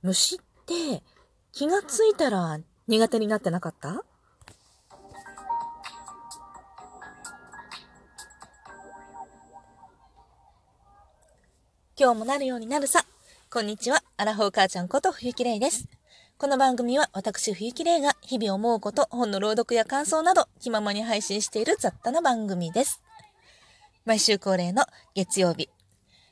虫って気がついたら苦手になってなかった？今日もなるようになるさ。こんにちは。アラフォー母ちゃんこと冬木玲です。この番組は私冬木玲が日々思うこと、本の朗読や感想など気ままに配信している雑多な番組です。毎週恒例の月曜日、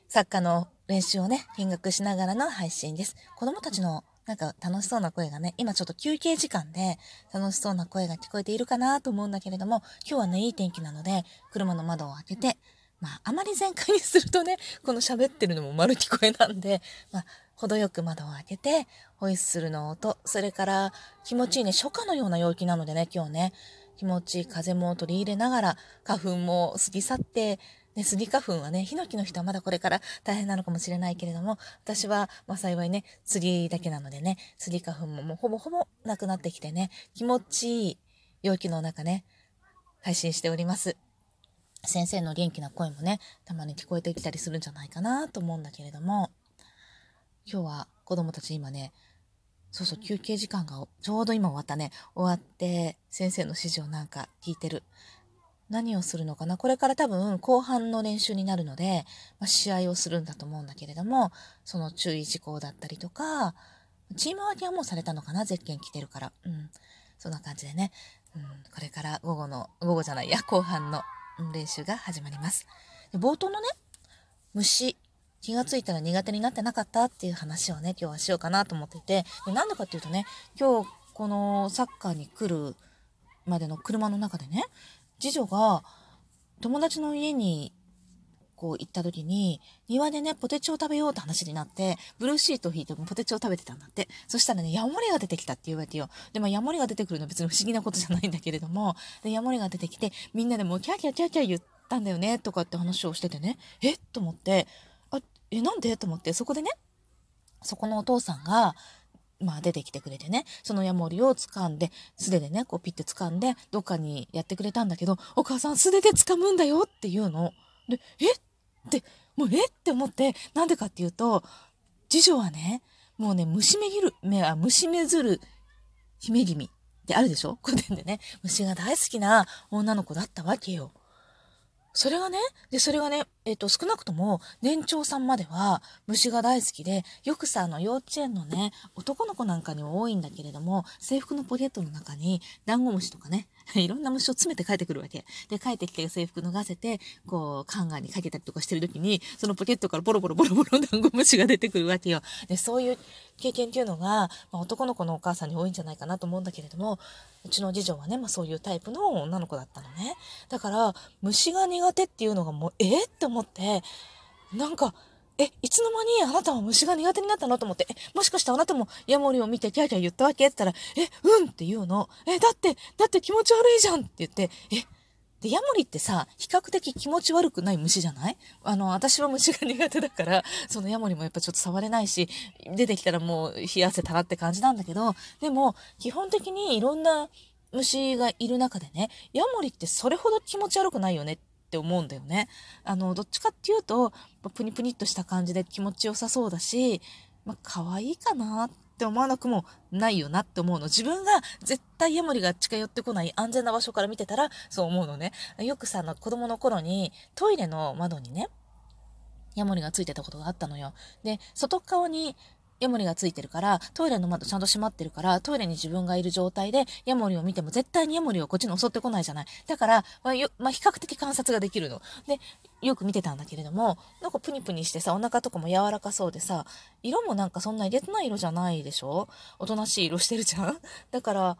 サッカーの練習をね、見学しながらの配信です。子供たちのなんか楽しそうな声がね、今ちょっと休憩時間で楽しそうな声が聞こえているかなと思うんだけれども、今日はね、いい天気なので、車の窓を開けて、まあ、あまり全開にするとね、この喋ってるのも丸聞こえなんで、まあ、程よく窓を開けて、ホイッスルの音、それから気持ちいいね、初夏のような陽気なのでね、今日ね、気持ちいい風も取り入れながら、花粉も過ぎ去って、ね、スギ花粉はね、ヒノキの人はまだこれから大変なのかもしれないけれども、私は、まあ幸いね、スギだけなのでね、スギ花粉ももうほぼほぼなくなってきてね、気持ちいい陽気の中ね、配信しております。先生の元気な声もね、たまに聞こえてきたりするんじゃないかなと思うんだけれども、今日は子供たち今ね、そうそう、休憩時間がちょうど今終わったね。終わって、先生の指示をなんか聞いてる。何をするのかな？これから多分後半の練習になるので、まあ、試合をするんだと思うんだけれども、その注意事項だったりとか、チーム分けはもうされたのかな？ゼッケン来てるから。うん。そんな感じでね、うん、これから午後の、午後じゃないや、後半の練習が始まります。で冒頭のね、虫、気がついたら苦手になってなかったっていう話をね、今日はしようかなと思っていて、でなんでかっていうとね、今日このサッカーに来るまでの車の中でね、次女が友達の家にこう行った時に、庭でね、ポテチを食べようって話になって、ブルーシートを引いてポテチを食べてたんだって。そしたらね、ヤモリが出てきたって言われてよ。で、まあ、ヤモリが出てくるのは別に不思議なことじゃないんだけれども、で、ヤモリが出てきて、みんなでもうキャーキャーキャーキャー言ったんだよね、とかって話をしててね、え？と思って、あ、え、なんで？と思って、そこでね、そこのお父さんが、まあ出てきてくれてね、そのヤモリを掴んで、素手でね、こうピッて掴んで、どっかにやってくれたんだけど、お母さん素手で掴むんだよって言うの。で、え？って、もうえ？って思って、なんでかっていうと、次女はね、もうね、虫めぎる、め、あ、虫めずる姫君ってあるでしょ？古典でね、虫が大好きな女の子だったわけよ。それがね、で、それがね、えっ、ー、と、少なくとも年長さんまでは虫が大好きで、よくさ、あの、幼稚園のね、男の子なんかにも多いんだけれども、制服のポケットの中に、ダンゴムシとかね、いろんな虫を詰めて帰ってくるわけ。で、帰ってきて制服脱がせて、こう、カンガンにかけたりとかしてる時に、そのポケットからボロボロボロボロダンゴムシが出てくるわけよ。で、そういう経験っていうのが、まあ、男の子のお母さんに多いんじゃないかなと思うんだけれども、うちの次女はね、まあそういうタイプの女の子だったのね。だから、虫が苦手っていうのがもう、えって思って、なんか、え、いつの間にあなたは虫が苦手になったの？と思って、え、もしかしてあなたもヤモリを見てキャーキャー言ったわけ？って言ったら、え、うんって言うの？え、だって、だって気持ち悪いじゃんって言って、え、で、ヤモリってさ、比較的気持ち悪くない虫じゃない？あの、私は虫が苦手だから、そのヤモリもやっぱちょっと触れないし、出てきたらもう冷や汗たらって感じなんだけど、でも、基本的にいろんな虫がいる中でね、ヤモリってそれほど気持ち悪くないよねっって思うんだよね。あの、どっちかっていうと、プニプニっとした感じで気持ちよさそうだし、まあ、可愛いかなって思わなくもないよなって思うの。自分が絶対ヤモリが近寄ってこない安全な場所から見てたらそう思うのね。よくさ、あの子供の頃にトイレの窓にね、ヤモリがついてたことがあったのよ。で、外側にヤモリがついてるから、トイレの窓ちゃんと閉まってるから、トイレに自分がいる状態で、ヤモリを見ても絶対にヤモリをこっちに襲ってこないじゃない。だから、まあ、まあ、比較的観察ができるの。で、よく見てたんだけれども、なんかプニプニしてさ、お腹とかも柔らかそうでさ、色もなんかそんな入れてない色じゃないでしょ？おとなしい色してるじゃん？だから、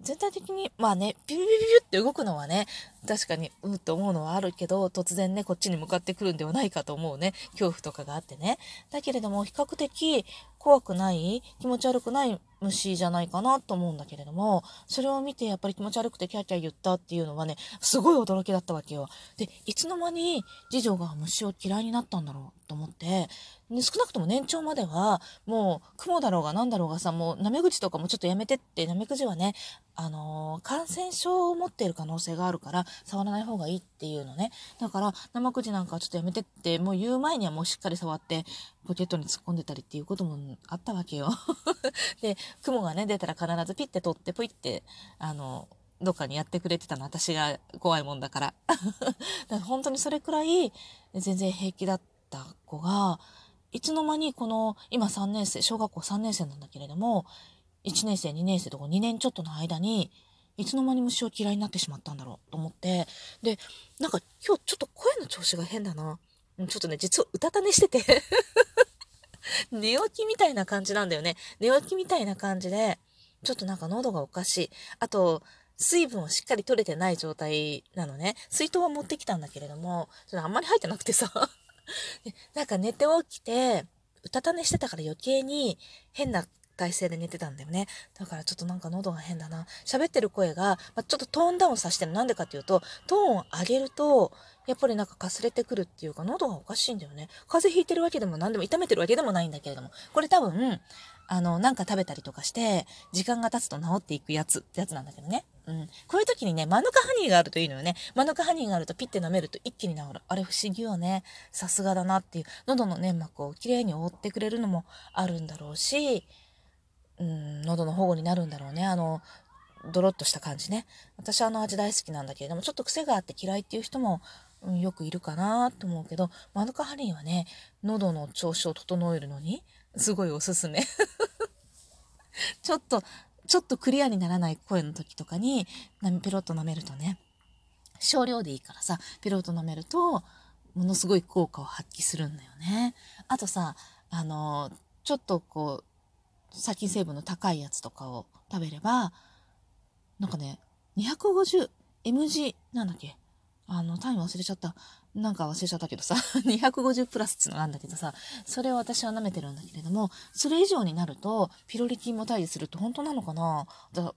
全体的に、まあね、ピュピュピュって動くのはね、確かに、うんって思うのはあるけど、突然ね、こっちに向かってくるんではないかと思うね、恐怖とかがあってね。だけれども、比較的怖くない、気持ち悪くない虫じゃないかなと思うんだけれども、それを見てやっぱり気持ち悪くてキャーキャー言ったっていうのはね、すごい驚きだったわけよ。で、いつの間に次女が虫を嫌いになったんだろうと思って、少なくとも年長までは、もう、雲だろうが何だろうがさ、もう、なめ口とかもちょっとやめてって、なめ口はね、あのー、感染症を持っている可能性があるから、触らない方がいいっていうのね。だから、生くじなんかはちょっとやめてって、もう言う前にはもうしっかり触って、ポケットに突っ込んでたりっていうこともあったわけよ。で、雲がね、出たら必ずピッて取って、ポイって、あの、どっかにやってくれてたの、私が怖いもんだから。だから本当にそれくらい、全然平気だった子が、いつの間にこの、今3年生、小学校3年生なんだけれども、1年生、2年生とか2年ちょっとの間に、いつの間に虫を嫌いになってしまったんだろうと思って、で、なんか今日ちょっと声の調子が変だな。ちょっとね、実はうたた寝してて 寝起きみたいな感じなんだよね。寝起きみたいな感じで、ちょっとなんか喉がおかしい。あと、水分をしっかり取れてない状態なのね。水筒は持ってきたんだけれども、ちょっとあんまり入ってなくてさ なんか寝て起きて、うたた寝してたから余計に変な体勢で寝てたんだよね。だからちょっとなんか喉が変だな。喋ってる声が、まあ、ちょっとトーンダウンさせてる。なんでかっていうと、トーンを上げると、やっぱりなんかかすれてくるっていうか、喉がおかしいんだよね。風邪ひいてるわけでも何でも、痛めてるわけでもないんだけれども。これ多分、あの、なんか食べたりとかして、時間が経つと治っていくやつってやつなんだけどね。うん。こういう時にね、マヌカハニーがあるといいのよね。マヌカハニーがあるとピッて舐めると一気に治る。あれ不思議よね。さすがだなっていう。喉の粘膜をきれいに覆ってくれるのもあるんだろうし、うん、喉の保護になるんだろうね。あの、ドロッとした感じね。私あの味大好きなんだけれども、ちょっと癖があって嫌いっていう人も、うん、よくいるかなと思うけど、マヌカハニーはね、喉の調子を整えるのに、すごいおすすめ。ちょっと、ちょっとクリアにならない声の時とかに、ペロッと舐めるとね、少量でいいからさ、ペロッと舐めると、ものすごい効果を発揮するんだよね。あとさ、あの、ちょっとこう、殺菌成分の高いやつとかを食べれば、なんかね、250mg なんだっけ？あの、単位忘れちゃった。なんか忘れちゃったけどさ、250プラスっていうのなんだけどさ、それを私は舐めてるんだけれども、それ以上になると、ピロリ菌も退治するって本当なのかな？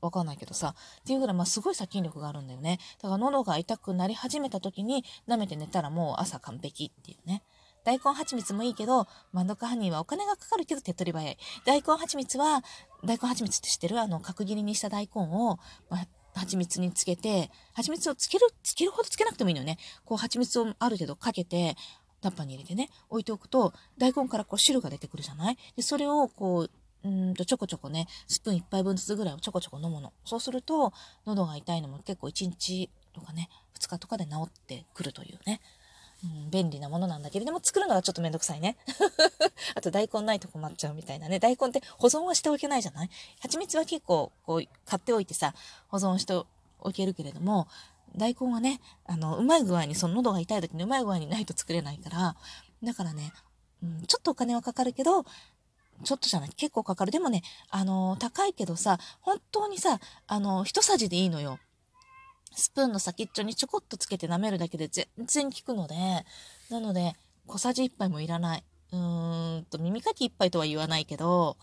わかんないけどさ、っていうぐらい、まあ、すごい殺菌力があるんだよね。だから喉が痛くなり始めた時に舐めて寝たらもう朝完璧っていうね。大根蜂蜜もいいけど、マヌカハニーはお金がかかるけど手っ取り早い。大根蜂蜜は、大根蜂蜜って知ってる？あの、角切りにした大根を、まあ、蜂蜜につけて、蜂蜜をつける、つけるほどつけなくてもいいのよね。こう蜂蜜をある程度かけて、タッパーに入れてね、置いておくと、大根からこう汁が出てくるじゃない？で、それをこう、うんとちょこちょこね、スプーン1杯分ずつぐらいをちょこちょこ飲むの。そうすると、喉が痛いのも結構1日とかね、2日とかで治ってくるというね。うん、便利なものなんだけれども、作るのがちょっとめんどくさいね。あと大根ないと困っちゃうみたいなね。大根って保存はしておけないじゃない蜂蜜は結構こう買っておいてさ、保存しておけるけれども、大根はね、あの、うまい具合に、その喉が痛い時にうまい具合にないと作れないから、だからね、うん、ちょっとお金はかかるけど、ちょっとじゃない、結構かかる。でもね、あの、高いけどさ、本当にさ、あの、一さじでいいのよ。スプーンの先っちょにちょこっとつけて舐めるだけで全然効くので、なので、小さじ1杯もいらない。うーんと、耳かき1杯とは言わないけど、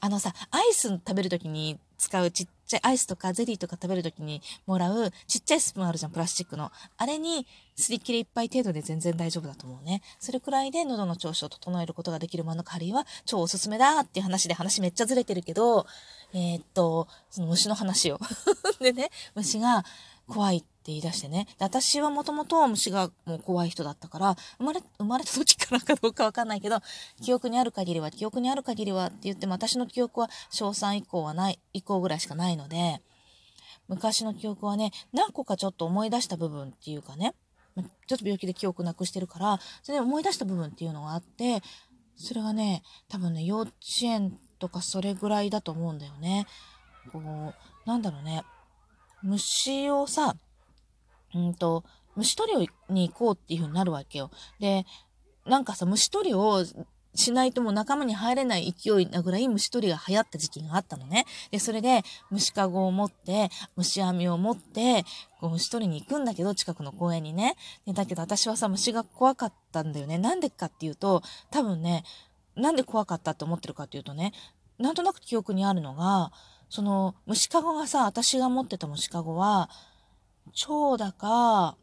あのさ、アイス食べるときに使うちっちゃいアイスとかゼリーとか食べるときにもらうちっちゃいスプーンあるじゃん、プラスチックの。あれにすり切れ1杯程度で全然大丈夫だと思うね。それくらいで喉の調子を整えることができるマヌカリーは超おすすめだっていう話で話めっちゃずれてるけど、えー、っと、その虫の話を。でね、虫が怖いって言い出してね。で私はもともと虫がもう怖い人だったから、生まれ、生まれた時からかどうかわかんないけど、記憶にある限りは、記憶にある限りはって言っても私の記憶は小3以降はない、以降ぐらいしかないので、昔の記憶はね、何個かちょっと思い出した部分っていうかね、ちょっと病気で記憶なくしてるから、それで思い出した部分っていうのがあって、それがね、多分ね、幼稚園とかそれぐらいだと思うんだよね。こう、なんだろうね。虫をさ、うんと、虫取りに行こうっていう風になるわけよ。で、なんかさ、虫取りをしないともう仲間に入れない勢いなぐらい虫取りが流行った時期があったのね。で、それで虫かごを持って、虫網を持って、こう虫取りに行くんだけど、近くの公園にね。でだけど私はさ、虫が怖かったんだよね。なんでかっていうと、多分ね、なんで怖かったって思ってるかっていうとね、なんとなく記憶にあるのが、その虫かごがさ、私が持ってた虫かごは、蝶だか、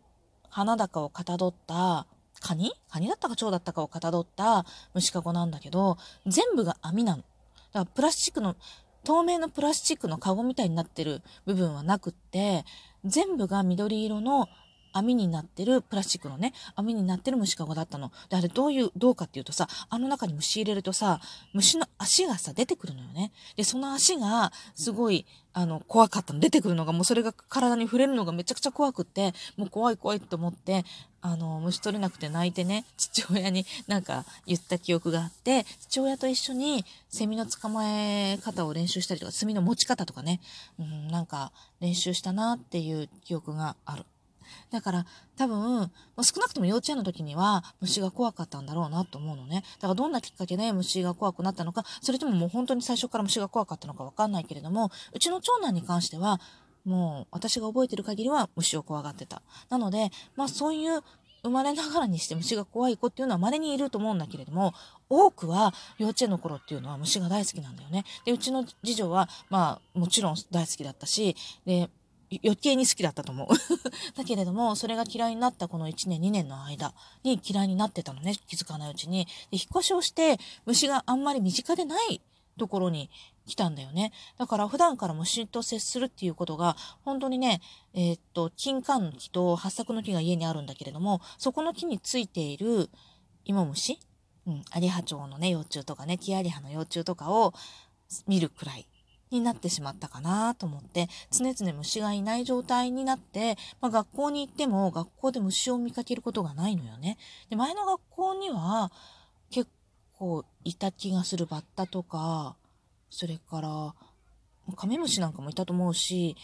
花だかをかたどったカニ？カニだったか蝶だったかをかたどった虫かごなんだけど、全部が網なの。だからプラスチックの透明のプラスチックのカゴみたいになってる部分はなくって、全部が緑色の網になってる、プラスチックのね、網になってる虫かごだったの。で、あれどういう、どうかっていうとさ、あの中に虫入れるとさ、虫の足がさ、出てくるのよね。で、その足が、すごい、あの、怖かったの。出てくるのが、もうそれが体に触れるのがめちゃくちゃ怖くって、もう怖い怖いって思って、あの、虫取れなくて泣いてね、父親になんか言った記憶があって、父親と一緒にセミの捕まえ方を練習したりとか、炭の持ち方とかね、うん、なんか練習したなっていう記憶がある。だから多分、少なくとも幼稚園の時には虫が怖かったんだろうなと思うのね。だからどんなきっかけで虫が怖くなったのか、それとももう本当に最初から虫が怖かったのかわかんないけれども、うちの長男に関しては、もう私が覚えてる限りは虫を怖がってた。なので、まあそういう生まれながらにして虫が怖い子っていうのは稀にいると思うんだけれども、多くは幼稚園の頃っていうのは虫が大好きなんだよね。で、うちの次女は、まあもちろん大好きだったし、で、余計に好きだったと思う。だけれども、それが嫌いになったこの1年、2年の間に嫌いになってたのね、気づかないうちに。で、引っ越しをして、虫があんまり身近でないところに来たんだよね。だから普段から虫と接するっていうことが、本当にね、えー、っと、金柑の木と八作の木が家にあるんだけれども、そこの木についている芋虫、うん、アリハチョウのね、幼虫とかね、キアリハの幼虫とかを見るくらいになってしまったかなと思って、常々虫がいない状態になって、まあ、学校に行っても学校で虫を見かけることがないのよね。で、前の学校には結構いた気がするバッタとか、それから、カメムシなんかもいたと思うし、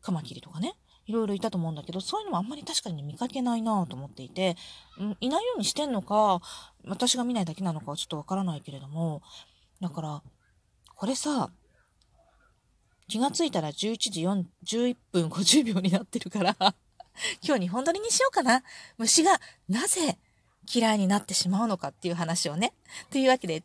カマキリとかね。いろいろいたと思うんだけど、そういうのもあんまり確かに見かけないなと思っていて、うん、いないようにしてんのか、私が見ないだけなのかはちょっとわからないけれども、だから、これさ、気がついたら11時4 11分50秒になってるから 今日日本撮りにしようかな。虫がなぜ嫌いになってしまうのかっていう話をね。というわけで